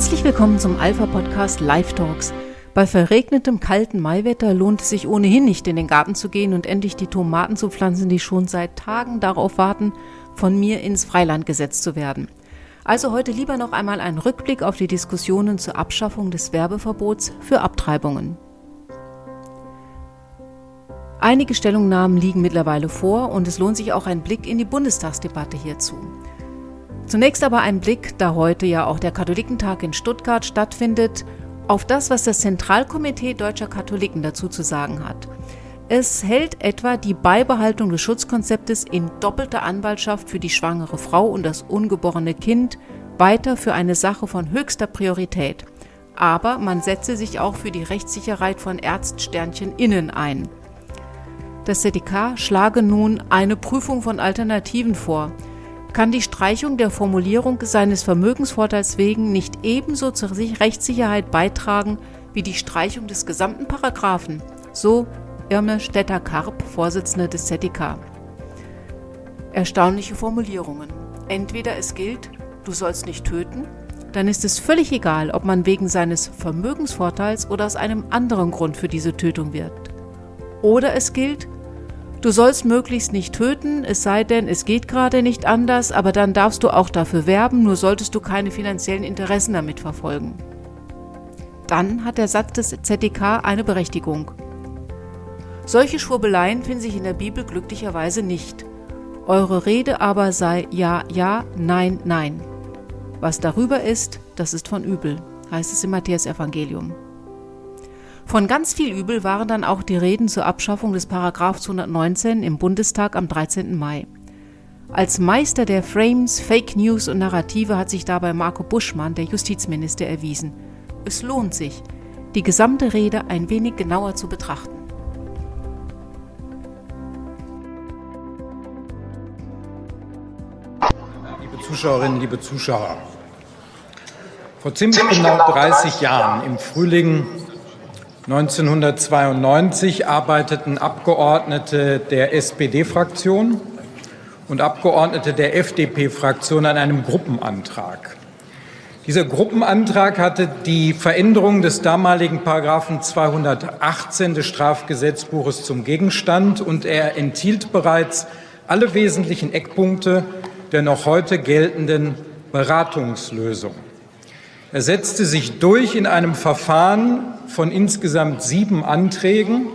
Herzlich willkommen zum Alpha-Podcast Live Talks. Bei verregnetem, kalten Maiwetter lohnt es sich ohnehin nicht, in den Garten zu gehen und endlich die Tomaten zu pflanzen, die schon seit Tagen darauf warten, von mir ins Freiland gesetzt zu werden. Also heute lieber noch einmal ein Rückblick auf die Diskussionen zur Abschaffung des Werbeverbots für Abtreibungen. Einige Stellungnahmen liegen mittlerweile vor und es lohnt sich auch ein Blick in die Bundestagsdebatte hierzu. Zunächst aber ein Blick, da heute ja auch der Katholikentag in Stuttgart stattfindet, auf das, was das Zentralkomitee deutscher Katholiken dazu zu sagen hat. Es hält etwa die Beibehaltung des Schutzkonzeptes in doppelter Anwaltschaft für die schwangere Frau und das ungeborene Kind weiter für eine Sache von höchster Priorität. Aber man setze sich auch für die Rechtssicherheit von Ärztsternchen innen ein. Das ZDK schlage nun eine Prüfung von Alternativen vor – kann die Streichung der Formulierung seines Vermögensvorteils wegen nicht ebenso zur Rechtssicherheit beitragen wie die Streichung des gesamten Paragraphen, so Irme Stetter-Karp, Vorsitzende des ZDK. Erstaunliche Formulierungen. Entweder es gilt, du sollst nicht töten, dann ist es völlig egal, ob man wegen seines Vermögensvorteils oder aus einem anderen Grund für diese Tötung wirkt. Oder es gilt, Du sollst möglichst nicht töten, es sei denn, es geht gerade nicht anders, aber dann darfst du auch dafür werben, nur solltest du keine finanziellen Interessen damit verfolgen. Dann hat der Satz des ZDK eine Berechtigung. Solche Schwurbeleien finden sich in der Bibel glücklicherweise nicht. Eure Rede aber sei ja, ja, nein, nein. Was darüber ist, das ist von übel, heißt es im Matthäus-Evangelium. Von ganz viel Übel waren dann auch die Reden zur Abschaffung des Paragraph 219 im Bundestag am 13. Mai. Als Meister der Frames, Fake News und Narrative hat sich dabei Marco Buschmann, der Justizminister, erwiesen. Es lohnt sich, die gesamte Rede ein wenig genauer zu betrachten. Liebe Zuschauerinnen, liebe Zuschauer, vor ziemlich genau 30 Jahren, im Frühling 1992 arbeiteten Abgeordnete der SPD-Fraktion und Abgeordnete der FDP-Fraktion an einem Gruppenantrag. Dieser Gruppenantrag hatte die Veränderung des damaligen Paragraphen 218 des Strafgesetzbuches zum Gegenstand und er enthielt bereits alle wesentlichen Eckpunkte der noch heute geltenden Beratungslösung. Er setzte sich durch in einem Verfahren von insgesamt sieben Anträgen.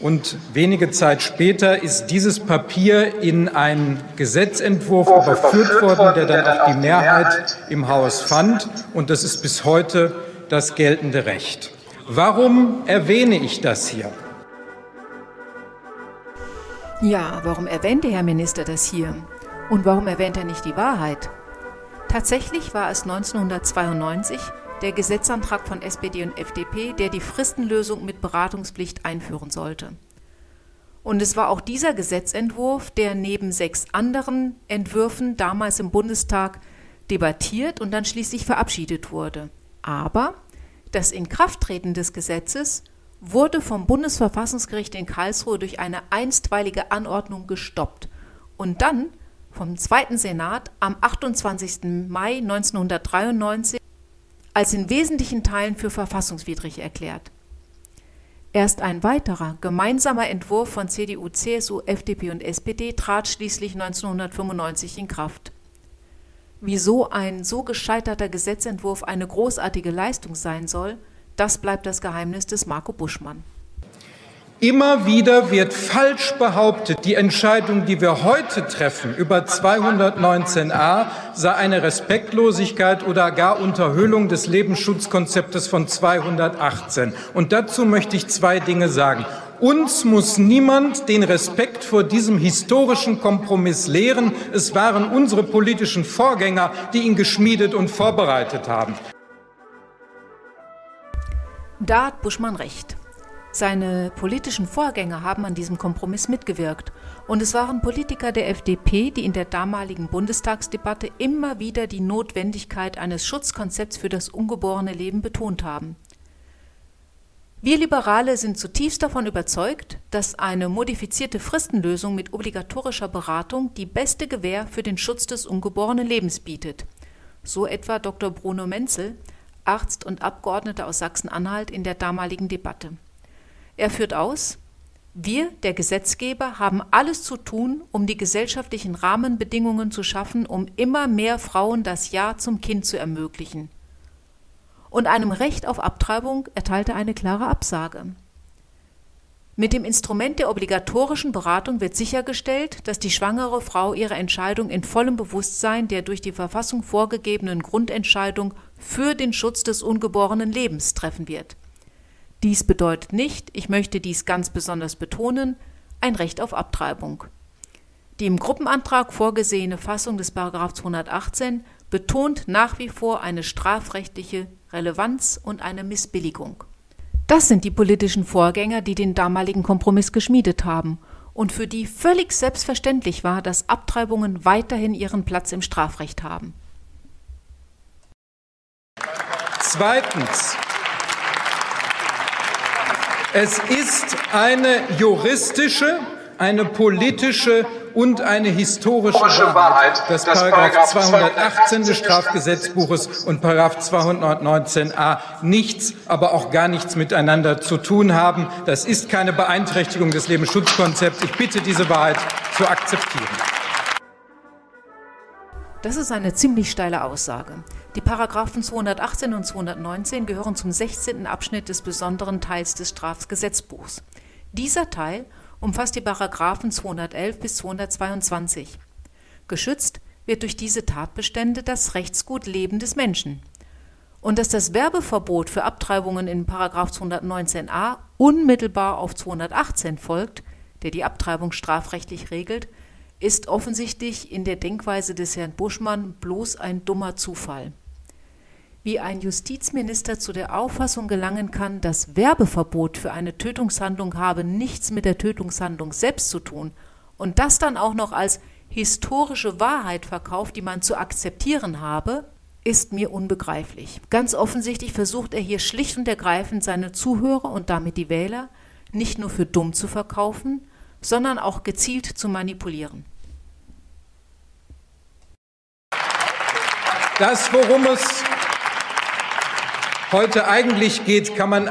Und wenige Zeit später ist dieses Papier in einen Gesetzentwurf überführt worden, der dann auch die Mehrheit im Haus fand. Und das ist bis heute das geltende Recht. Warum erwähne ich das hier? Ja, warum erwähnt der Herr Minister das hier? Und warum erwähnt er nicht die Wahrheit? Tatsächlich war es 1992 der Gesetzantrag von SPD und FDP, der die Fristenlösung mit Beratungspflicht einführen sollte. Und es war auch dieser Gesetzentwurf, der neben sechs anderen Entwürfen damals im Bundestag debattiert und dann schließlich verabschiedet wurde. Aber das Inkrafttreten des Gesetzes wurde vom Bundesverfassungsgericht in Karlsruhe durch eine einstweilige Anordnung gestoppt. Und dann vom Zweiten Senat am 28. Mai 1993 als in wesentlichen Teilen für verfassungswidrig erklärt. Erst ein weiterer gemeinsamer Entwurf von CDU, CSU, FDP und SPD trat schließlich 1995 in Kraft. Wieso ein so gescheiterter Gesetzentwurf eine großartige Leistung sein soll, das bleibt das Geheimnis des Marco Buschmann. Immer wieder wird falsch behauptet, die Entscheidung, die wir heute treffen über 219a, sei eine Respektlosigkeit oder gar Unterhöhlung des Lebensschutzkonzeptes von 218. Und dazu möchte ich zwei Dinge sagen. Uns muss niemand den Respekt vor diesem historischen Kompromiss lehren. Es waren unsere politischen Vorgänger, die ihn geschmiedet und vorbereitet haben. Da hat Buschmann recht. Seine politischen Vorgänger haben an diesem Kompromiss mitgewirkt. Und es waren Politiker der FDP, die in der damaligen Bundestagsdebatte immer wieder die Notwendigkeit eines Schutzkonzepts für das ungeborene Leben betont haben. Wir Liberale sind zutiefst davon überzeugt, dass eine modifizierte Fristenlösung mit obligatorischer Beratung die beste Gewähr für den Schutz des ungeborenen Lebens bietet. so etwa Dr. Bruno Menzel, Arzt und Abgeordneter aus Sachsen-Anhalt in der damaligen Debatte. Er führt aus, wir, der Gesetzgeber, haben alles zu tun, um die gesellschaftlichen Rahmenbedingungen zu schaffen, um immer mehr Frauen das Ja zum Kind zu ermöglichen. Und einem Recht auf Abtreibung erteilte eine klare Absage. Mit dem Instrument der obligatorischen Beratung wird sichergestellt, dass die schwangere Frau ihre Entscheidung in vollem Bewusstsein der durch die Verfassung vorgegebenen Grundentscheidung für den Schutz des ungeborenen Lebens treffen wird. Dies bedeutet nicht, ich möchte dies ganz besonders betonen, ein Recht auf Abtreibung. Die im Gruppenantrag vorgesehene Fassung des 218 betont nach wie vor eine strafrechtliche Relevanz und eine Missbilligung. Das sind die politischen Vorgänger, die den damaligen Kompromiss geschmiedet haben und für die völlig selbstverständlich war, dass Abtreibungen weiterhin ihren Platz im Strafrecht haben. Zweitens es ist eine juristische, eine politische und eine historische Wahrheit, dass Paragraph 218 des Strafgesetzbuches und Paragraph 219a nichts, aber auch gar nichts miteinander zu tun haben. Das ist keine Beeinträchtigung des Lebensschutzkonzepts. Ich bitte, diese Wahrheit zu akzeptieren. Das ist eine ziemlich steile Aussage. Die Paragraphen 218 und 219 gehören zum 16. Abschnitt des besonderen Teils des Strafgesetzbuchs. Dieser Teil umfasst die Paragraphen 211 bis 222. Geschützt wird durch diese Tatbestände das Rechtsgut Leben des Menschen. Und dass das Werbeverbot für Abtreibungen in 219a unmittelbar auf 218 folgt, der die Abtreibung strafrechtlich regelt, ist offensichtlich in der Denkweise des Herrn Buschmann bloß ein dummer Zufall. Wie ein Justizminister zu der Auffassung gelangen kann, das Werbeverbot für eine Tötungshandlung habe nichts mit der Tötungshandlung selbst zu tun und das dann auch noch als historische Wahrheit verkauft, die man zu akzeptieren habe, ist mir unbegreiflich. Ganz offensichtlich versucht er hier schlicht und ergreifend seine Zuhörer und damit die Wähler nicht nur für dumm zu verkaufen, sondern auch gezielt zu manipulieren. Das, worum es heute eigentlich geht, kann man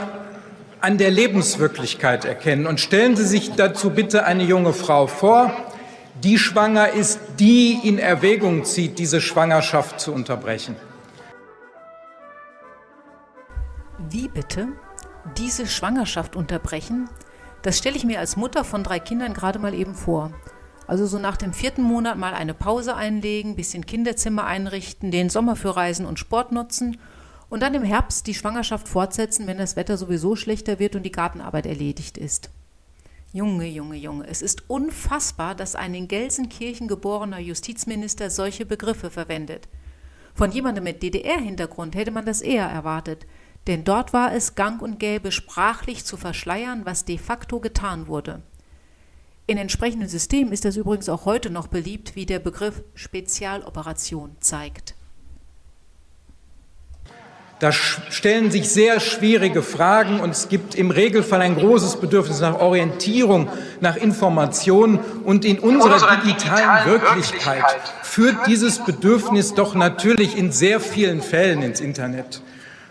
an der Lebenswirklichkeit erkennen. Und stellen Sie sich dazu bitte eine junge Frau vor, die schwanger ist, die in Erwägung zieht, diese Schwangerschaft zu unterbrechen. Wie bitte? Diese Schwangerschaft unterbrechen? Das stelle ich mir als Mutter von drei Kindern gerade mal eben vor. Also so nach dem vierten Monat mal eine Pause einlegen, bisschen Kinderzimmer einrichten, den Sommer für Reisen und Sport nutzen und dann im Herbst die Schwangerschaft fortsetzen, wenn das Wetter sowieso schlechter wird und die Gartenarbeit erledigt ist. Junge, Junge, Junge, es ist unfassbar, dass ein in Gelsenkirchen geborener Justizminister solche Begriffe verwendet. Von jemandem mit DDR-Hintergrund hätte man das eher erwartet, denn dort war es gang und gäbe, sprachlich zu verschleiern, was de facto getan wurde. In entsprechenden Systemen ist das übrigens auch heute noch beliebt, wie der Begriff Spezialoperation zeigt. Da stellen sich sehr schwierige Fragen und es gibt im Regelfall ein großes Bedürfnis nach Orientierung, nach Informationen und in unserer, digitalen, Wirklichkeit führt dieses Bedürfnis doch natürlich in sehr vielen Fällen ins Internet,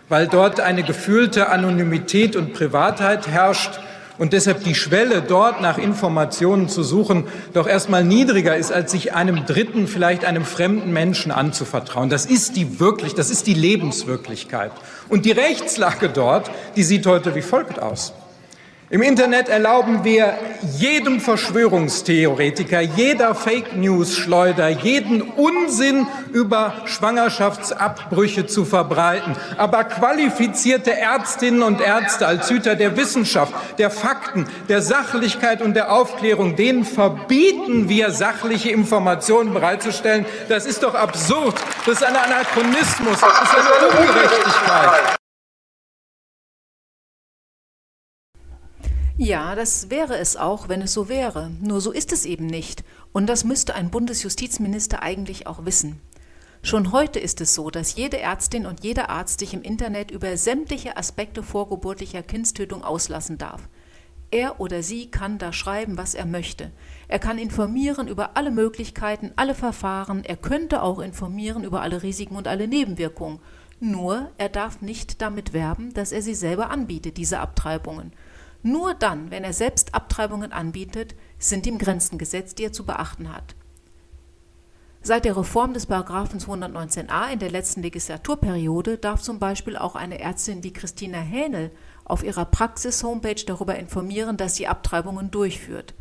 weil dort eine gefühlte Anonymität und Privatheit herrscht und deshalb die Schwelle, dort nach Informationen zu suchen, doch erstmal niedriger ist, als sich einem Dritten, vielleicht einem fremden Menschen anzuvertrauen. Das ist die wirklich, das ist die Lebenswirklichkeit. Und die Rechtslage dort, die sieht heute wie folgt aus. Im Internet erlauben wir jedem Verschwörungstheoretiker, jeder Fake News Schleuder, jeden Unsinn über Schwangerschaftsabbrüche zu verbreiten. Aber qualifizierte Ärztinnen und Ärzte als Hüter der Wissenschaft, der Fakten, der Sachlichkeit und der Aufklärung, denen verbieten wir sachliche Informationen bereitzustellen. Das ist doch absurd. Das ist ein Anachronismus. Das ist eine Ungerechtigkeit. Ja, das wäre es auch, wenn es so wäre. Nur so ist es eben nicht. Und das müsste ein Bundesjustizminister eigentlich auch wissen. Schon heute ist es so, dass jede Ärztin und jeder Arzt sich im Internet über sämtliche Aspekte vorgeburtlicher Kindstötung auslassen darf. Er oder sie kann da schreiben, was er möchte. Er kann informieren über alle Möglichkeiten, alle Verfahren. Er könnte auch informieren über alle Risiken und alle Nebenwirkungen. Nur er darf nicht damit werben, dass er sie selber anbietet, diese Abtreibungen. Nur dann, wenn er selbst Abtreibungen anbietet, sind ihm Grenzen gesetzt, die er zu beachten hat. Seit der Reform des Paragraphen 219a in der letzten Legislaturperiode darf zum Beispiel auch eine Ärztin wie Christina Hähnel auf ihrer Praxis-Homepage darüber informieren, dass sie Abtreibungen durchführt.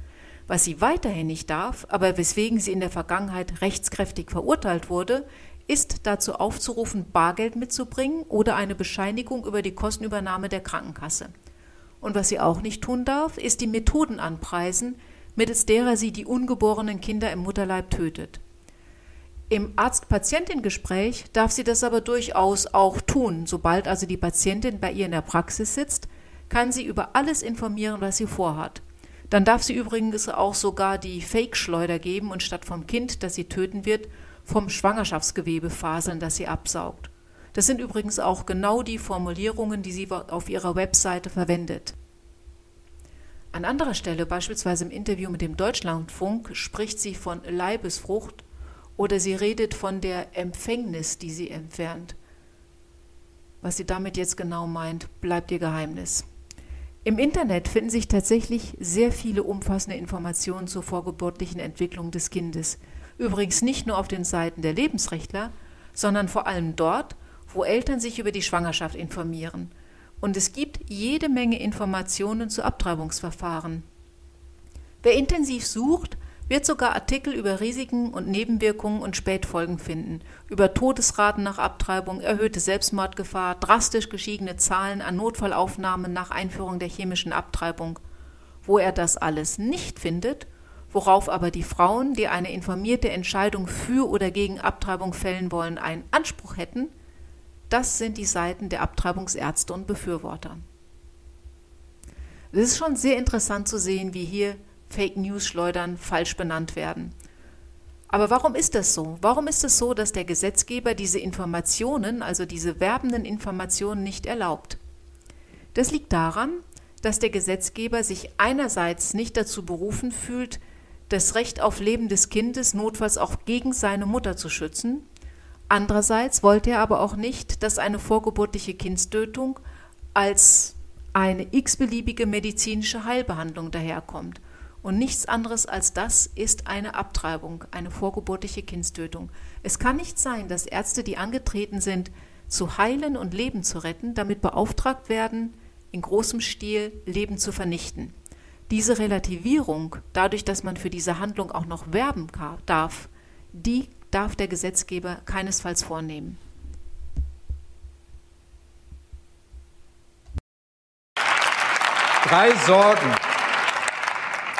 Was sie weiterhin nicht darf, aber weswegen sie in der Vergangenheit rechtskräftig verurteilt wurde, ist dazu aufzurufen, Bargeld mitzubringen oder eine Bescheinigung über die Kostenübernahme der Krankenkasse. Und was sie auch nicht tun darf, ist die Methoden anpreisen, mittels derer sie die ungeborenen Kinder im Mutterleib tötet. Im Arzt-Patientin-Gespräch darf sie das aber durchaus auch tun. Sobald also die Patientin bei ihr in der Praxis sitzt, kann sie über alles informieren, was sie vorhat. Dann darf sie übrigens auch sogar die Fake-Schleuder geben und statt vom Kind, das sie töten wird, vom Schwangerschaftsgewebe faseln, das sie absaugt. Das sind übrigens auch genau die Formulierungen, die sie auf ihrer Webseite verwendet. An anderer Stelle, beispielsweise im Interview mit dem Deutschlandfunk, spricht sie von Leibesfrucht oder sie redet von der Empfängnis, die sie entfernt. Was sie damit jetzt genau meint, bleibt ihr Geheimnis. Im Internet finden sich tatsächlich sehr viele umfassende Informationen zur vorgeburtlichen Entwicklung des Kindes. Übrigens nicht nur auf den Seiten der Lebensrechtler, sondern vor allem dort, wo Eltern sich über die Schwangerschaft informieren. Und es gibt jede Menge Informationen zu Abtreibungsverfahren. Wer intensiv sucht, wird sogar Artikel über Risiken und Nebenwirkungen und Spätfolgen finden, über Todesraten nach Abtreibung, erhöhte Selbstmordgefahr, drastisch gestiegene Zahlen an Notfallaufnahmen nach Einführung der chemischen Abtreibung. Wo er das alles nicht findet, worauf aber die Frauen, die eine informierte Entscheidung für oder gegen Abtreibung fällen wollen, einen Anspruch hätten, das sind die Seiten der Abtreibungsärzte und Befürworter. Es ist schon sehr interessant zu sehen, wie hier Fake News schleudern, falsch benannt werden. Aber warum ist das so? Warum ist es so, dass der Gesetzgeber diese Informationen, also diese werbenden Informationen, nicht erlaubt? Das liegt daran, dass der Gesetzgeber sich einerseits nicht dazu berufen fühlt, das Recht auf Leben des Kindes notfalls auch gegen seine Mutter zu schützen, andererseits wollte er aber auch nicht, dass eine vorgeburtliche Kindstötung als eine x-beliebige medizinische Heilbehandlung daherkommt und nichts anderes als das ist eine Abtreibung, eine vorgeburtliche Kindstötung. Es kann nicht sein, dass Ärzte, die angetreten sind, zu heilen und Leben zu retten, damit beauftragt werden, in großem Stil Leben zu vernichten. Diese Relativierung, dadurch, dass man für diese Handlung auch noch werben darf, die darf der Gesetzgeber keinesfalls vornehmen. Drei Sorgen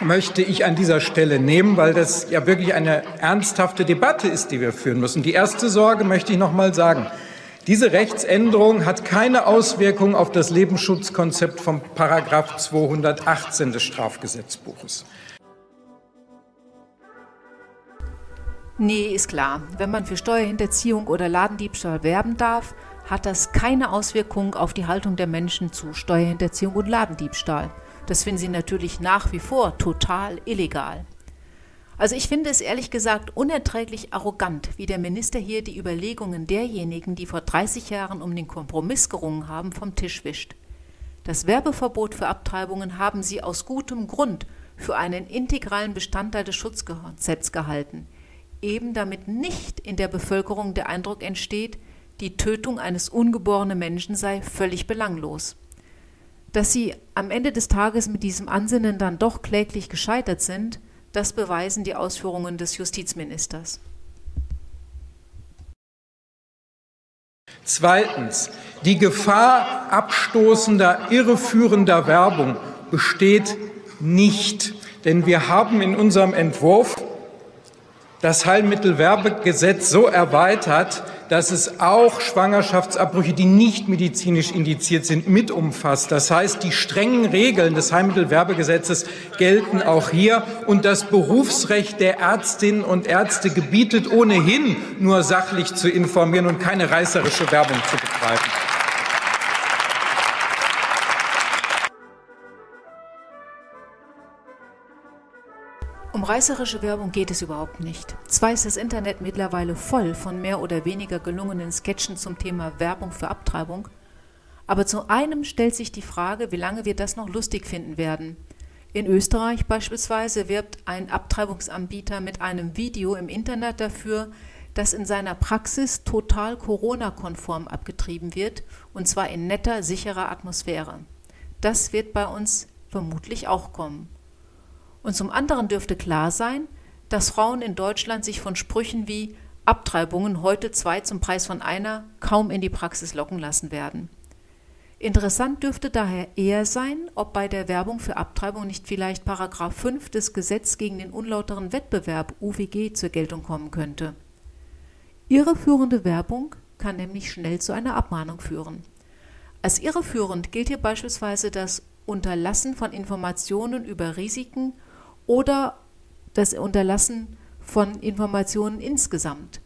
möchte ich an dieser Stelle nehmen, weil das ja wirklich eine ernsthafte Debatte ist, die wir führen müssen. Die erste Sorge möchte ich noch mal sagen. Diese Rechtsänderung hat keine Auswirkung auf das Lebensschutzkonzept vom Paragraph 218 des Strafgesetzbuches. Nee, ist klar. Wenn man für Steuerhinterziehung oder Ladendiebstahl werben darf, hat das keine Auswirkung auf die Haltung der Menschen zu Steuerhinterziehung und Ladendiebstahl. Das finden sie natürlich nach wie vor total illegal. Also ich finde es ehrlich gesagt unerträglich arrogant, wie der Minister hier die Überlegungen derjenigen, die vor 30 Jahren um den Kompromiss gerungen haben, vom Tisch wischt. Das Werbeverbot für Abtreibungen haben sie aus gutem Grund für einen integralen Bestandteil des Schutzgesetzes gehalten, eben damit nicht in der Bevölkerung der Eindruck entsteht, die Tötung eines ungeborenen Menschen sei völlig belanglos. Dass sie am Ende des Tages mit diesem Ansinnen dann doch kläglich gescheitert sind, das beweisen die Ausführungen des Justizministers. Zweitens. Die Gefahr abstoßender, irreführender Werbung besteht nicht. Denn wir haben in unserem Entwurf das Heilmittelwerbegesetz so erweitert, dass es auch Schwangerschaftsabbrüche, die nicht medizinisch indiziert sind, mit umfasst. Das heißt, die strengen Regeln des Heilmittelwerbegesetzes gelten auch hier und das Berufsrecht der Ärztinnen und Ärzte gebietet ohnehin nur sachlich zu informieren und keine reißerische Werbung zu betreiben. Um reißerische Werbung geht es überhaupt nicht. Zwar ist das Internet mittlerweile voll von mehr oder weniger gelungenen Sketchen zum Thema Werbung für Abtreibung, aber zu einem stellt sich die Frage, wie lange wir das noch lustig finden werden. In Österreich beispielsweise wirbt ein Abtreibungsanbieter mit einem Video im Internet dafür, dass in seiner Praxis total Corona-konform abgetrieben wird, und zwar in netter, sicherer Atmosphäre. Das wird bei uns vermutlich auch kommen. Und zum anderen dürfte klar sein, dass Frauen in Deutschland sich von Sprüchen wie Abtreibungen heute zwei zum Preis von einer kaum in die Praxis locken lassen werden. Interessant dürfte daher eher sein, ob bei der Werbung für Abtreibung nicht vielleicht Paragraph 5 des Gesetz gegen den unlauteren Wettbewerb UWG zur Geltung kommen könnte. Irreführende Werbung kann nämlich schnell zu einer Abmahnung führen. Als irreführend gilt hier beispielsweise das Unterlassen von Informationen über Risiken oder das Unterlassen von Informationen insgesamt.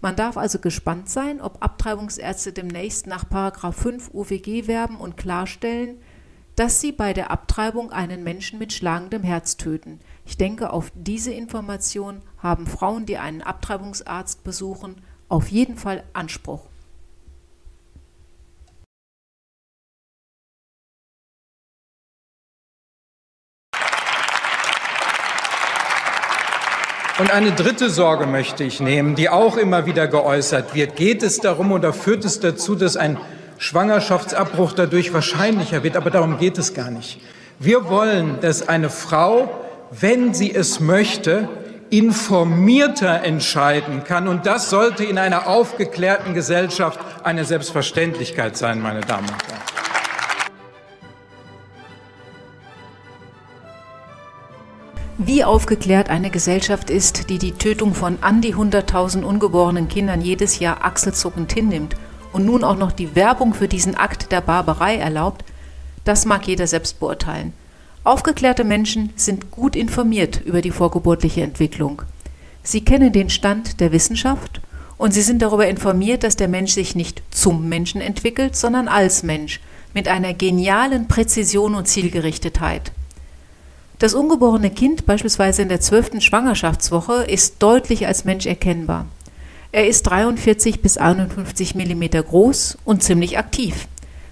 Man darf also gespannt sein, ob Abtreibungsärzte demnächst nach 5 UWG werben und klarstellen, dass sie bei der Abtreibung einen Menschen mit schlagendem Herz töten. Ich denke, auf diese Information haben Frauen, die einen Abtreibungsarzt besuchen, auf jeden Fall Anspruch. Eine dritte Sorge möchte ich nehmen, die auch immer wieder geäußert wird. Geht es darum oder führt es dazu, dass ein Schwangerschaftsabbruch dadurch wahrscheinlicher wird? Aber darum geht es gar nicht. Wir wollen, dass eine Frau, wenn sie es möchte, informierter entscheiden kann. Und das sollte in einer aufgeklärten Gesellschaft eine Selbstverständlichkeit sein, meine Damen und Herren. Wie aufgeklärt eine Gesellschaft ist, die die Tötung von an die 100.000 ungeborenen Kindern jedes Jahr achselzuckend hinnimmt und nun auch noch die Werbung für diesen Akt der Barbarei erlaubt, das mag jeder selbst beurteilen. Aufgeklärte Menschen sind gut informiert über die vorgeburtliche Entwicklung. Sie kennen den Stand der Wissenschaft und sie sind darüber informiert, dass der Mensch sich nicht zum Menschen entwickelt, sondern als Mensch, mit einer genialen Präzision und Zielgerichtetheit. Das ungeborene Kind beispielsweise in der zwölften Schwangerschaftswoche ist deutlich als Mensch erkennbar. Er ist 43 bis 51 Millimeter groß und ziemlich aktiv.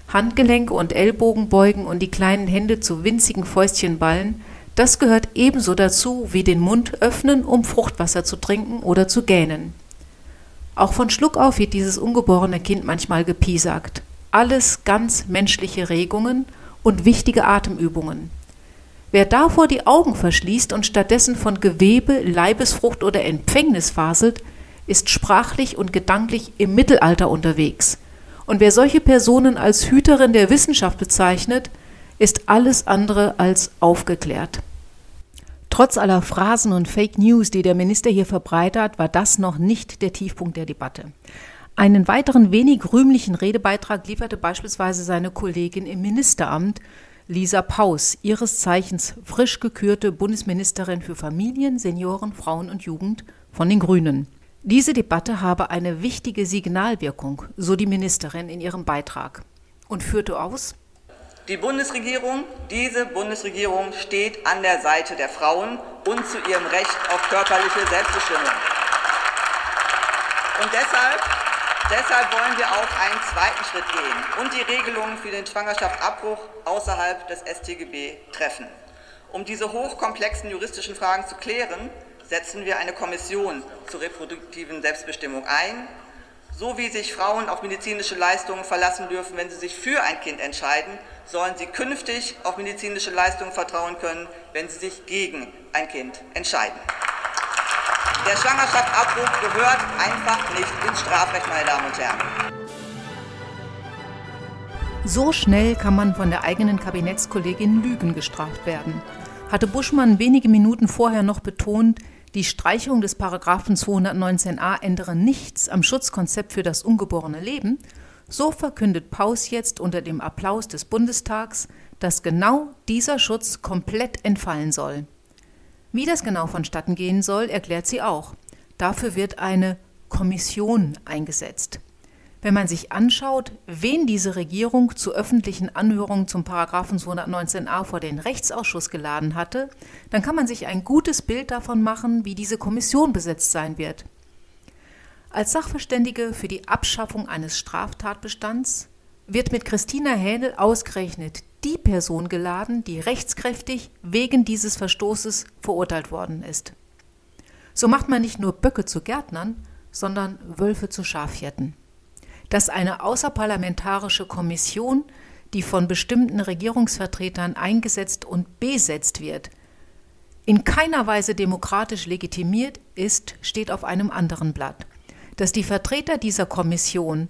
Handgelenke und Ellbogen beugen und die kleinen Hände zu winzigen Fäustchen ballen, das gehört ebenso dazu wie den Mund öffnen, um Fruchtwasser zu trinken oder zu gähnen. Auch von Schluck auf wird dieses ungeborene Kind manchmal gepiesackt. Alles ganz menschliche Regungen und wichtige Atemübungen. Wer davor die Augen verschließt und stattdessen von Gewebe, Leibesfrucht oder Empfängnis faselt, ist sprachlich und gedanklich im Mittelalter unterwegs. Und wer solche Personen als Hüterin der Wissenschaft bezeichnet, ist alles andere als aufgeklärt. Trotz aller Phrasen und Fake News, die der Minister hier verbreitet, war das noch nicht der Tiefpunkt der Debatte. Einen weiteren wenig rühmlichen Redebeitrag lieferte beispielsweise seine Kollegin im Ministeramt, Lisa Paus, ihres Zeichens frisch gekürte Bundesministerin für Familien, Senioren, Frauen und Jugend von den Grünen. Diese Debatte habe eine wichtige Signalwirkung, so die Ministerin in ihrem Beitrag, und führte aus, die Bundesregierung, diese Bundesregierung steht an der Seite der Frauen und zu ihrem Recht auf körperliche Selbstbestimmung. Und deshalb Deshalb wollen wir auch einen zweiten Schritt gehen und die Regelungen für den Schwangerschaftsabbruch außerhalb des StGB treffen. Um diese hochkomplexen juristischen Fragen zu klären, setzen wir eine Kommission zur reproduktiven Selbstbestimmung ein, so wie sich Frauen auf medizinische Leistungen verlassen dürfen, wenn sie sich für ein Kind entscheiden, sollen sie künftig auf medizinische Leistungen vertrauen können, wenn sie sich gegen ein Kind entscheiden. Der Schwangerschaftsabbruch gehört einfach nicht ins Strafrecht, meine Damen und Herren. So schnell kann man von der eigenen Kabinettskollegin Lügen gestraft werden. Hatte Buschmann wenige Minuten vorher noch betont, die Streichung des Paragraphen 219a ändere nichts am Schutzkonzept für das ungeborene Leben, so verkündet Paus jetzt unter dem Applaus des Bundestags, dass genau dieser Schutz komplett entfallen soll. Wie das genau vonstatten gehen soll, erklärt sie auch. Dafür wird eine Kommission eingesetzt. Wenn man sich anschaut, wen diese Regierung zu öffentlichen Anhörungen zum Paragraphen 219a vor den Rechtsausschuss geladen hatte, dann kann man sich ein gutes Bild davon machen, wie diese Kommission besetzt sein wird. Als Sachverständige für die Abschaffung eines Straftatbestands wird mit Christina Hähnel ausgerechnet die Person geladen, die rechtskräftig wegen dieses Verstoßes verurteilt worden ist. So macht man nicht nur Böcke zu Gärtnern, sondern Wölfe zu Schafhirten. Dass eine außerparlamentarische Kommission, die von bestimmten Regierungsvertretern eingesetzt und besetzt wird, in keiner Weise demokratisch legitimiert ist, steht auf einem anderen Blatt. Dass die Vertreter dieser Kommission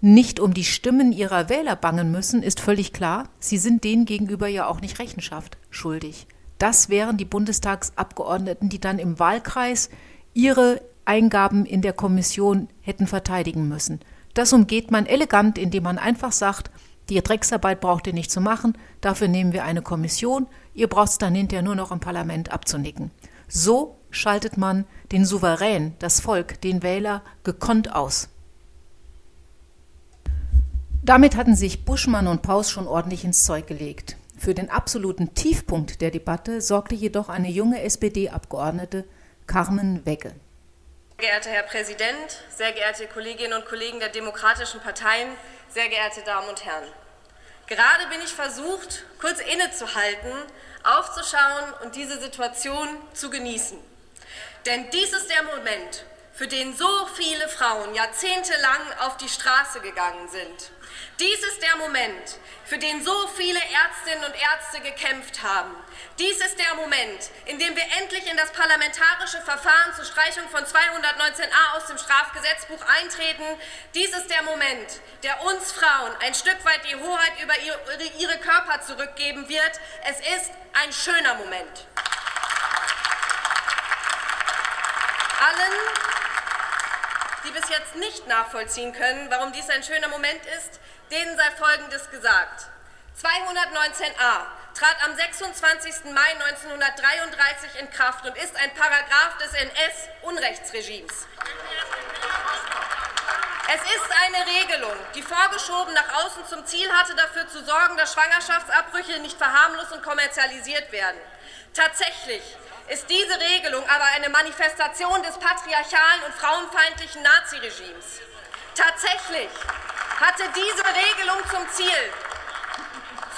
nicht um die Stimmen ihrer Wähler bangen müssen, ist völlig klar. Sie sind denen gegenüber ja auch nicht Rechenschaft schuldig. Das wären die Bundestagsabgeordneten, die dann im Wahlkreis ihre Eingaben in der Kommission hätten verteidigen müssen. Das umgeht man elegant, indem man einfach sagt, die Drecksarbeit braucht ihr nicht zu machen, dafür nehmen wir eine Kommission, ihr braucht es dann hinterher nur noch im Parlament abzunicken. So schaltet man den Souverän, das Volk, den Wähler gekonnt aus. Damit hatten sich Buschmann und Paus schon ordentlich ins Zeug gelegt. Für den absoluten Tiefpunkt der Debatte sorgte jedoch eine junge SPD-Abgeordnete, Carmen Wegge. Sehr geehrter Herr Präsident, sehr geehrte Kolleginnen und Kollegen der demokratischen Parteien, sehr geehrte Damen und Herren. Gerade bin ich versucht, kurz innezuhalten, aufzuschauen und diese Situation zu genießen. Denn dies ist der Moment, für den so viele Frauen jahrzehntelang auf die Straße gegangen sind. Dies ist der Moment, für den so viele Ärztinnen und Ärzte gekämpft haben. Dies ist der Moment, in dem wir endlich in das parlamentarische Verfahren zur Streichung von 219a aus dem Strafgesetzbuch eintreten. Dies ist der Moment, der uns Frauen ein Stück weit die Hoheit über ihre Körper zurückgeben wird. Es ist ein schöner Moment. Allen, die bis jetzt nicht nachvollziehen können, warum dies ein schöner Moment ist, denen sei Folgendes gesagt. 219a trat am 26. Mai 1933 in Kraft und ist ein Paragraph des NS-Unrechtsregimes. Es ist eine Regelung, die vorgeschoben nach außen zum Ziel hatte, dafür zu sorgen, dass Schwangerschaftsabbrüche nicht verharmlost und kommerzialisiert werden. Tatsächlich ist diese Regelung aber eine Manifestation des patriarchalen und frauenfeindlichen Naziregimes. Tatsächlich hatte diese Regelung zum Ziel,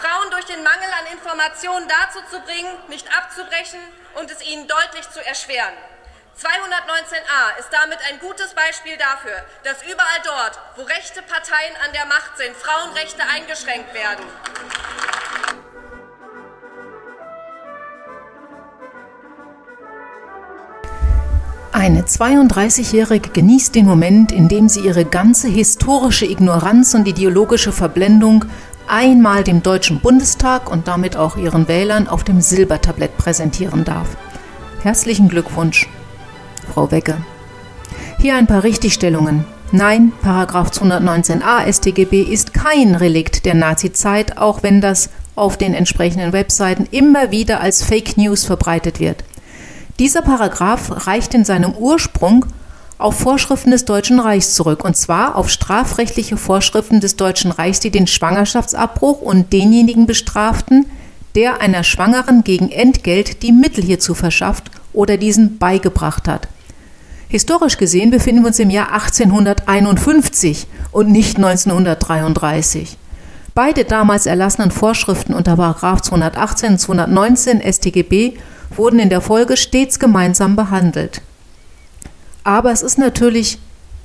Frauen durch den Mangel an Informationen dazu zu bringen, nicht abzubrechen und es ihnen deutlich zu erschweren. 219a ist damit ein gutes Beispiel dafür, dass überall dort, wo rechte Parteien an der Macht sind, Frauenrechte eingeschränkt werden. Eine 32-Jährige genießt den Moment, in dem sie ihre ganze historische Ignoranz und ideologische Verblendung einmal dem Deutschen Bundestag und damit auch ihren Wählern auf dem Silbertablett präsentieren darf. Herzlichen Glückwunsch, Frau Wegge. Hier ein paar Richtigstellungen. Nein, Paragraph 219a StGB ist kein Relikt der Nazizeit, auch wenn das auf den entsprechenden Webseiten immer wieder als Fake News verbreitet wird. Dieser Paragraph reicht in seinem Ursprung auf Vorschriften des Deutschen Reichs zurück, und zwar auf strafrechtliche Vorschriften des Deutschen Reichs, die den Schwangerschaftsabbruch und denjenigen bestraften, der einer Schwangeren gegen Entgelt die Mittel hierzu verschafft oder diesen beigebracht hat. Historisch gesehen befinden wir uns im Jahr 1851 und nicht 1933. Beide damals erlassenen Vorschriften unter 218 und 219 StGB wurden in der Folge stets gemeinsam behandelt. Aber es ist natürlich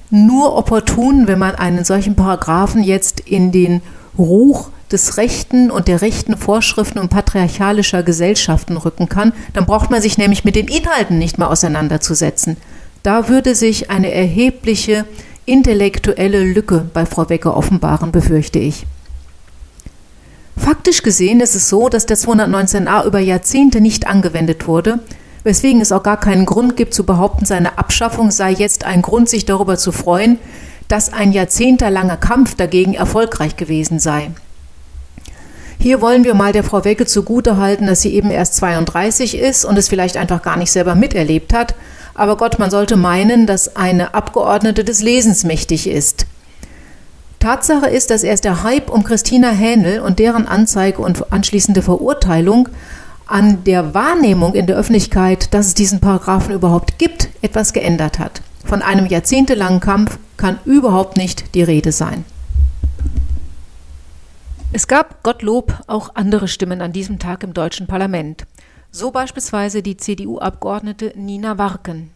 nur opportun, wenn man einen solchen Paragraphen jetzt in den Ruch des Rechten und der rechten Vorschriften und patriarchalischer Gesellschaften rücken kann, dann braucht man sich nämlich mit den Inhalten nicht mehr auseinanderzusetzen. Da würde sich eine erhebliche intellektuelle Lücke bei Frau Wecker offenbaren, befürchte ich. Faktisch gesehen ist es so, dass der 219a über Jahrzehnte nicht angewendet wurde, weswegen es auch gar keinen Grund gibt zu behaupten, seine Abschaffung sei jetzt ein Grund, sich darüber zu freuen, dass ein jahrzehntelanger Kampf dagegen erfolgreich gewesen sei. Hier wollen wir mal der Frau Wecke zugutehalten, dass sie eben erst 32 ist und es vielleicht einfach gar nicht selber miterlebt hat. Aber Gott, man sollte meinen, dass eine Abgeordnete des Lesens mächtig ist. Tatsache ist, dass erst der Hype um Christina Hähnel und deren Anzeige und anschließende Verurteilung an der Wahrnehmung in der Öffentlichkeit, dass es diesen Paragraphen überhaupt gibt, etwas geändert hat. Von einem jahrzehntelangen Kampf kann überhaupt nicht die Rede sein. Es gab, Gottlob, auch andere Stimmen an diesem Tag im deutschen Parlament. So beispielsweise die CDU-Abgeordnete Nina Warken.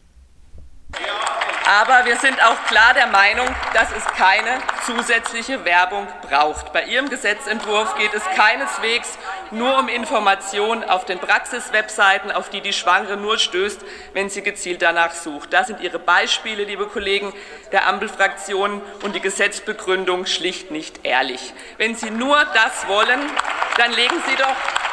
Aber wir sind auch klar der Meinung, dass es keine zusätzliche Werbung braucht. Bei Ihrem Gesetzentwurf geht es keineswegs nur um Informationen auf den Praxiswebseiten, auf die die Schwangere nur stößt, wenn sie gezielt danach sucht. Da sind Ihre Beispiele, liebe Kollegen der Ampelfraktionen, und die Gesetzbegründung schlicht nicht ehrlich. Wenn Sie nur das wollen, dann legen Sie doch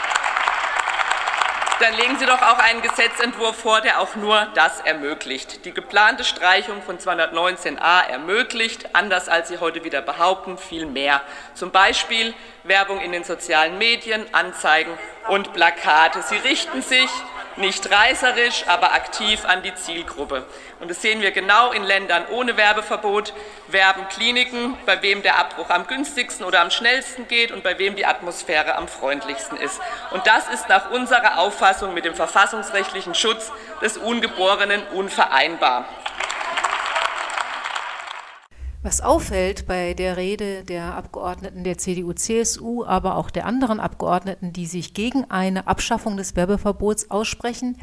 dann legen Sie doch auch einen Gesetzentwurf vor, der auch nur das ermöglicht. Die geplante Streichung von 219a ermöglicht, anders als Sie heute wieder behaupten, viel mehr. Zum Beispiel Werbung in den sozialen Medien, Anzeigen und Plakate. Sie richten sich nicht reißerisch, aber aktiv an die Zielgruppe. Und das sehen wir genau in Ländern ohne Werbeverbot, werben Kliniken, bei wem der Abbruch am günstigsten oder am schnellsten geht und bei wem die Atmosphäre am freundlichsten ist. Und das ist nach unserer Auffassung mit dem verfassungsrechtlichen Schutz des Ungeborenen unvereinbar. Was auffällt bei der Rede der Abgeordneten der CDU-CSU, aber auch der anderen Abgeordneten, die sich gegen eine Abschaffung des Werbeverbots aussprechen,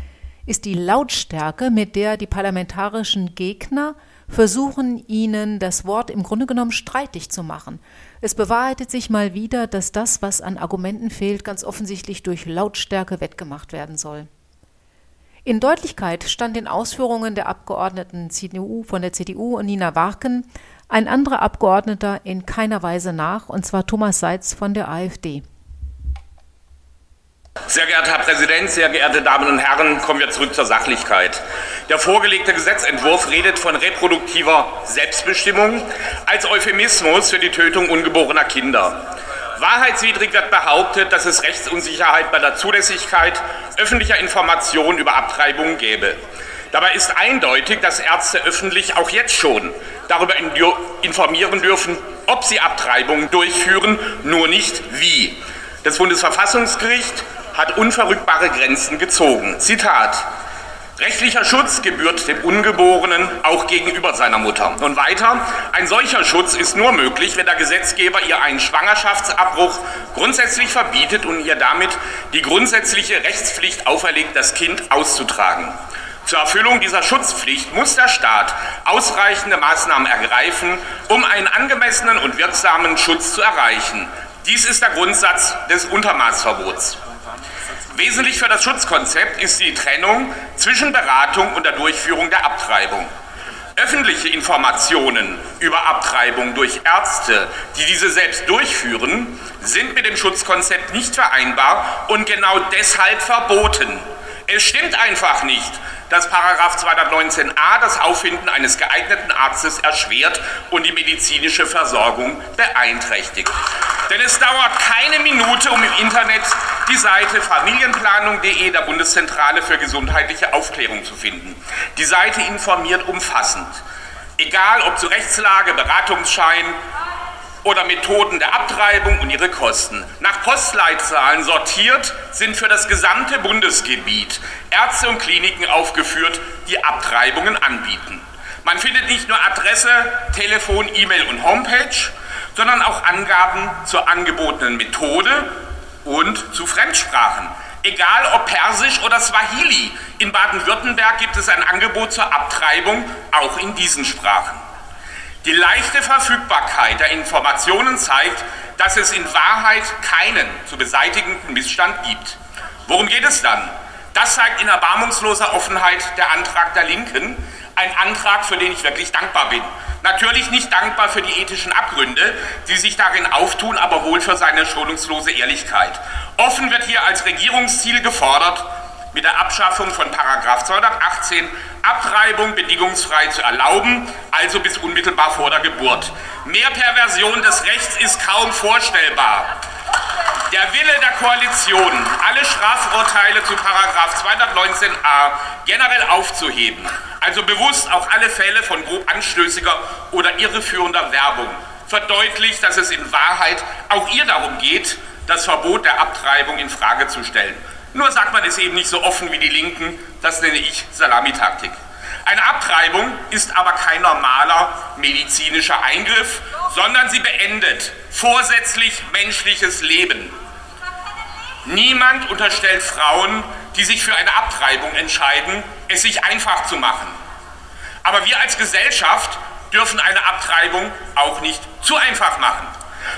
ist die Lautstärke, mit der die parlamentarischen Gegner versuchen, ihnen das Wort im Grunde genommen streitig zu machen. Es bewahrheitet sich mal wieder, dass das, was an Argumenten fehlt, ganz offensichtlich durch Lautstärke wettgemacht werden soll. In Deutlichkeit stand den Ausführungen der Abgeordneten CDU von der CDU und Nina Warken ein anderer Abgeordneter in keiner Weise nach, und zwar Thomas Seitz von der AfD. Sehr geehrter Herr Präsident, sehr geehrte Damen und Herren, kommen wir zurück zur Sachlichkeit. Der vorgelegte Gesetzentwurf redet von reproduktiver Selbstbestimmung als Euphemismus für die Tötung ungeborener Kinder. Wahrheitswidrig wird behauptet, dass es Rechtsunsicherheit bei der Zulässigkeit öffentlicher Informationen über Abtreibungen gäbe. Dabei ist eindeutig, dass Ärzte öffentlich auch jetzt schon darüber informieren dürfen, ob sie Abtreibungen durchführen, nur nicht wie. Das Bundesverfassungsgericht hat unverrückbare Grenzen gezogen. Zitat. Rechtlicher Schutz gebührt dem Ungeborenen auch gegenüber seiner Mutter. Und weiter, ein solcher Schutz ist nur möglich, wenn der Gesetzgeber ihr einen Schwangerschaftsabbruch grundsätzlich verbietet und ihr damit die grundsätzliche Rechtspflicht auferlegt, das Kind auszutragen. Zur Erfüllung dieser Schutzpflicht muss der Staat ausreichende Maßnahmen ergreifen, um einen angemessenen und wirksamen Schutz zu erreichen. Dies ist der Grundsatz des Untermaßverbots. Wesentlich für das Schutzkonzept ist die Trennung zwischen Beratung und der Durchführung der Abtreibung. Öffentliche Informationen über Abtreibung durch Ärzte, die diese selbst durchführen, sind mit dem Schutzkonzept nicht vereinbar und genau deshalb verboten. Es stimmt einfach nicht, dass 219a das Auffinden eines geeigneten Arztes erschwert und die medizinische Versorgung beeinträchtigt. Denn es dauert keine Minute, um im Internet die Seite familienplanung.de der Bundeszentrale für gesundheitliche Aufklärung zu finden. Die Seite informiert umfassend. Egal ob zu Rechtslage, Beratungsschein, oder Methoden der Abtreibung und ihre Kosten. Nach Postleitzahlen sortiert sind für das gesamte Bundesgebiet Ärzte und Kliniken aufgeführt, die Abtreibungen anbieten. Man findet nicht nur Adresse, Telefon, E-Mail und Homepage, sondern auch Angaben zur angebotenen Methode und zu Fremdsprachen. Egal ob Persisch oder Swahili, in Baden-Württemberg gibt es ein Angebot zur Abtreibung auch in diesen Sprachen. Die leichte Verfügbarkeit der Informationen zeigt, dass es in Wahrheit keinen zu beseitigenden Missstand gibt. Worum geht es dann? Das zeigt in erbarmungsloser Offenheit der Antrag der Linken, ein Antrag, für den ich wirklich dankbar bin. Natürlich nicht dankbar für die ethischen Abgründe, die sich darin auftun, aber wohl für seine schonungslose Ehrlichkeit. Offen wird hier als Regierungsziel gefordert, mit der Abschaffung von 218 Abtreibung bedingungsfrei zu erlauben, also bis unmittelbar vor der Geburt. Mehr Perversion des Rechts ist kaum vorstellbar. Der Wille der Koalition, alle Strafurteile zu 219a generell aufzuheben, also bewusst auch alle Fälle von grob anstößiger oder irreführender Werbung verdeutlicht, dass es in Wahrheit auch ihr darum geht, das Verbot der Abtreibung in Frage zu stellen. Nur sagt man es eben nicht so offen wie die Linken, das nenne ich Salamitaktik. Eine Abtreibung ist aber kein normaler medizinischer Eingriff, sondern sie beendet vorsätzlich menschliches Leben. Niemand unterstellt Frauen, die sich für eine Abtreibung entscheiden, es sich einfach zu machen. Aber wir als Gesellschaft dürfen eine Abtreibung auch nicht zu einfach machen.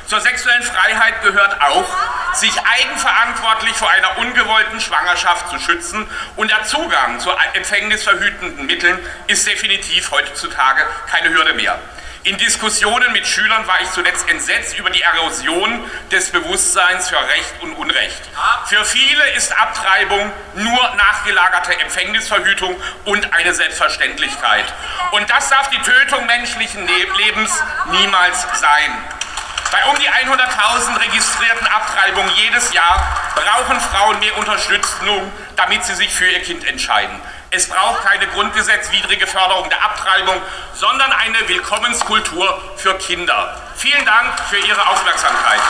Zur sexuellen Freiheit gehört auch, sich eigenverantwortlich vor einer ungewollten Schwangerschaft zu schützen und der Zugang zu empfängnisverhütenden Mitteln ist definitiv heutzutage keine Hürde mehr. In Diskussionen mit Schülern war ich zuletzt entsetzt über die Erosion des Bewusstseins für Recht und Unrecht. Für viele ist Abtreibung nur nachgelagerte Empfängnisverhütung und eine Selbstverständlichkeit. Und das darf die Tötung menschlichen Lebens niemals sein. Bei um die 100.000 registrierten Abtreibungen jedes Jahr brauchen Frauen mehr Unterstützung, damit sie sich für ihr Kind entscheiden. Es braucht keine grundgesetzwidrige Förderung der Abtreibung, sondern eine Willkommenskultur für Kinder. Vielen Dank für Ihre Aufmerksamkeit.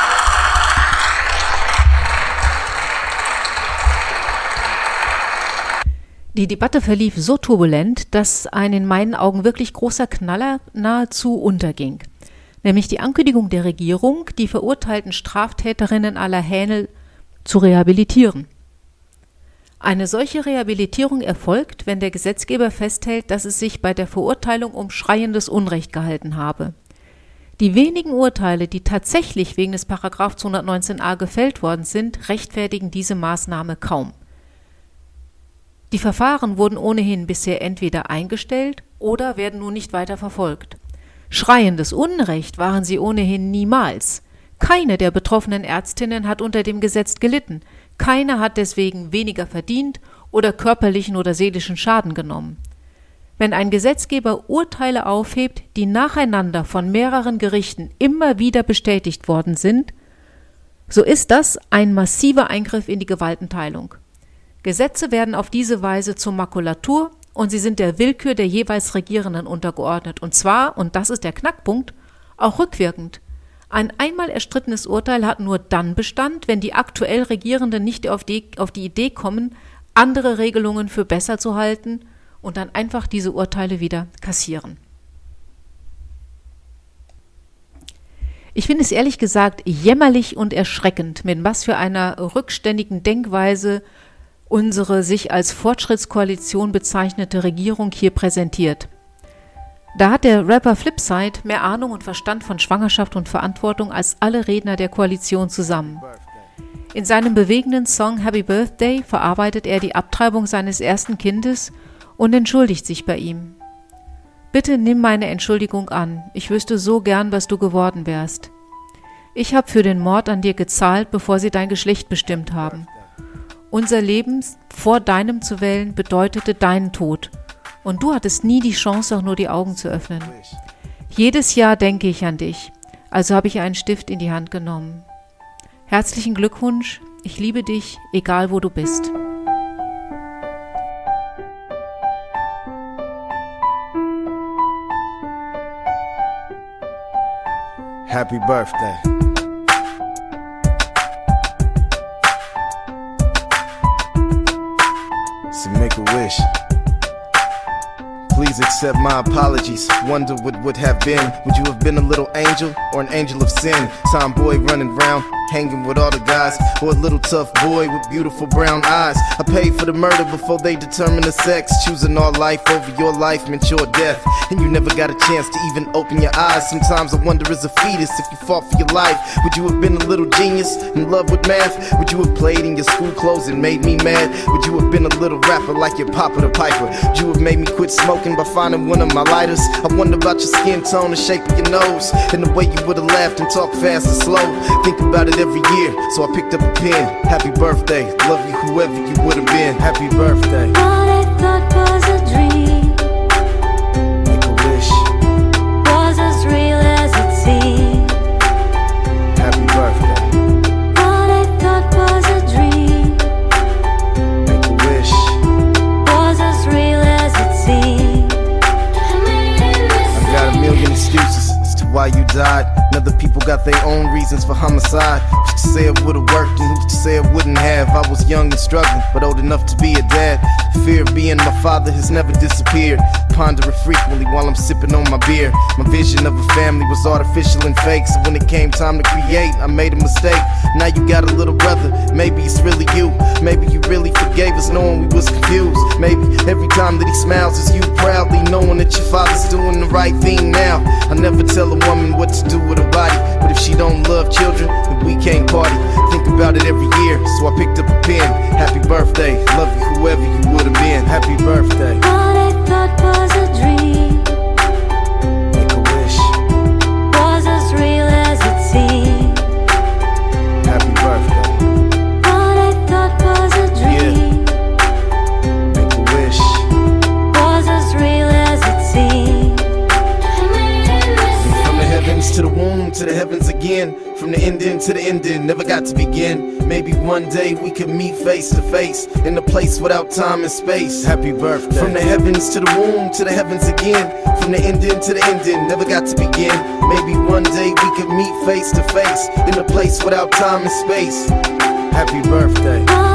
Die Debatte verlief so turbulent, dass ein in meinen Augen wirklich großer Knaller nahezu unterging nämlich die Ankündigung der Regierung, die verurteilten Straftäterinnen aller Hänel zu rehabilitieren. Eine solche Rehabilitierung erfolgt, wenn der Gesetzgeber festhält, dass es sich bei der Verurteilung um schreiendes Unrecht gehalten habe. Die wenigen Urteile, die tatsächlich wegen des Paragraph 219a gefällt worden sind, rechtfertigen diese Maßnahme kaum. Die Verfahren wurden ohnehin bisher entweder eingestellt oder werden nun nicht weiter verfolgt. Schreiendes Unrecht waren sie ohnehin niemals. Keine der betroffenen Ärztinnen hat unter dem Gesetz gelitten, keine hat deswegen weniger verdient oder körperlichen oder seelischen Schaden genommen. Wenn ein Gesetzgeber Urteile aufhebt, die nacheinander von mehreren Gerichten immer wieder bestätigt worden sind, so ist das ein massiver Eingriff in die Gewaltenteilung. Gesetze werden auf diese Weise zur Makulatur und sie sind der Willkür der jeweils Regierenden untergeordnet. Und zwar, und das ist der Knackpunkt, auch rückwirkend. Ein einmal erstrittenes Urteil hat nur dann Bestand, wenn die aktuell Regierenden nicht auf die, auf die Idee kommen, andere Regelungen für besser zu halten und dann einfach diese Urteile wieder kassieren. Ich finde es ehrlich gesagt jämmerlich und erschreckend, mit was für einer rückständigen Denkweise unsere sich als Fortschrittskoalition bezeichnete Regierung hier präsentiert. Da hat der Rapper Flipside mehr Ahnung und Verstand von Schwangerschaft und Verantwortung als alle Redner der Koalition zusammen. In seinem bewegenden Song Happy Birthday verarbeitet er die Abtreibung seines ersten Kindes und entschuldigt sich bei ihm. Bitte nimm meine Entschuldigung an, ich wüsste so gern, was du geworden wärst. Ich habe für den Mord an dir gezahlt, bevor sie dein Geschlecht bestimmt haben. Unser Leben vor deinem zu wählen bedeutete deinen Tod. Und du hattest nie die Chance, auch nur die Augen zu öffnen. Jedes Jahr denke ich an dich. Also habe ich einen Stift in die Hand genommen. Herzlichen Glückwunsch. Ich liebe dich, egal wo du bist. Happy Birthday. So make a wish. Please accept my apologies. Wonder what would have been. Would you have been a little angel or an angel of sin? Tomboy running round hanging with all the guys, or a little tough boy with beautiful brown eyes. I paid for the murder before they determined the sex. Choosing all life over your life meant your death, and you never got a chance to even open your eyes. Sometimes I wonder, as a fetus, if you fought for your life, would you have been a little genius in love with math? Would you have played in your school clothes and made me mad? Would you have been a little rapper like your Papa the Piper? Would you have made me quit smoking by finding one of my lighters? I wonder about your skin tone and shape of your nose, and the way you would have laughed and talked fast and slow. Think about it every year, so I picked up a pen. Happy birthday, love you whoever you would have been. Happy birthday. I thought was died. Another Other people got their own reasons for homicide. Who's to say it would've worked and who's to say it wouldn't have? I was young and struggling, but old enough to be a dad. Fear of being my father has never disappeared. Ponder it frequently while I'm sipping on my beer. My vision of a family was artificial and fake, so when it came time to create, I made a mistake. Now you got a little brother, maybe it's really you. Maybe you really forgave us knowing we was confused. Maybe every time that he smiles is you proudly knowing that your father's doing the right thing now. I never tell a woman what to do with her body, but if she don't love children, then we can't party. Think about it every year, so I picked up a pen. Happy birthday, love you whoever you would have been. Happy birthday. To the womb to the heavens again. From the ending to the ending, never got to begin. Maybe one day we could meet face to face in a place without time and space. Happy birthday. From the heavens to the womb to the heavens again. From the ending to the ending, never got to begin. Maybe one day we could meet face to face in a place without time and space. Happy birthday.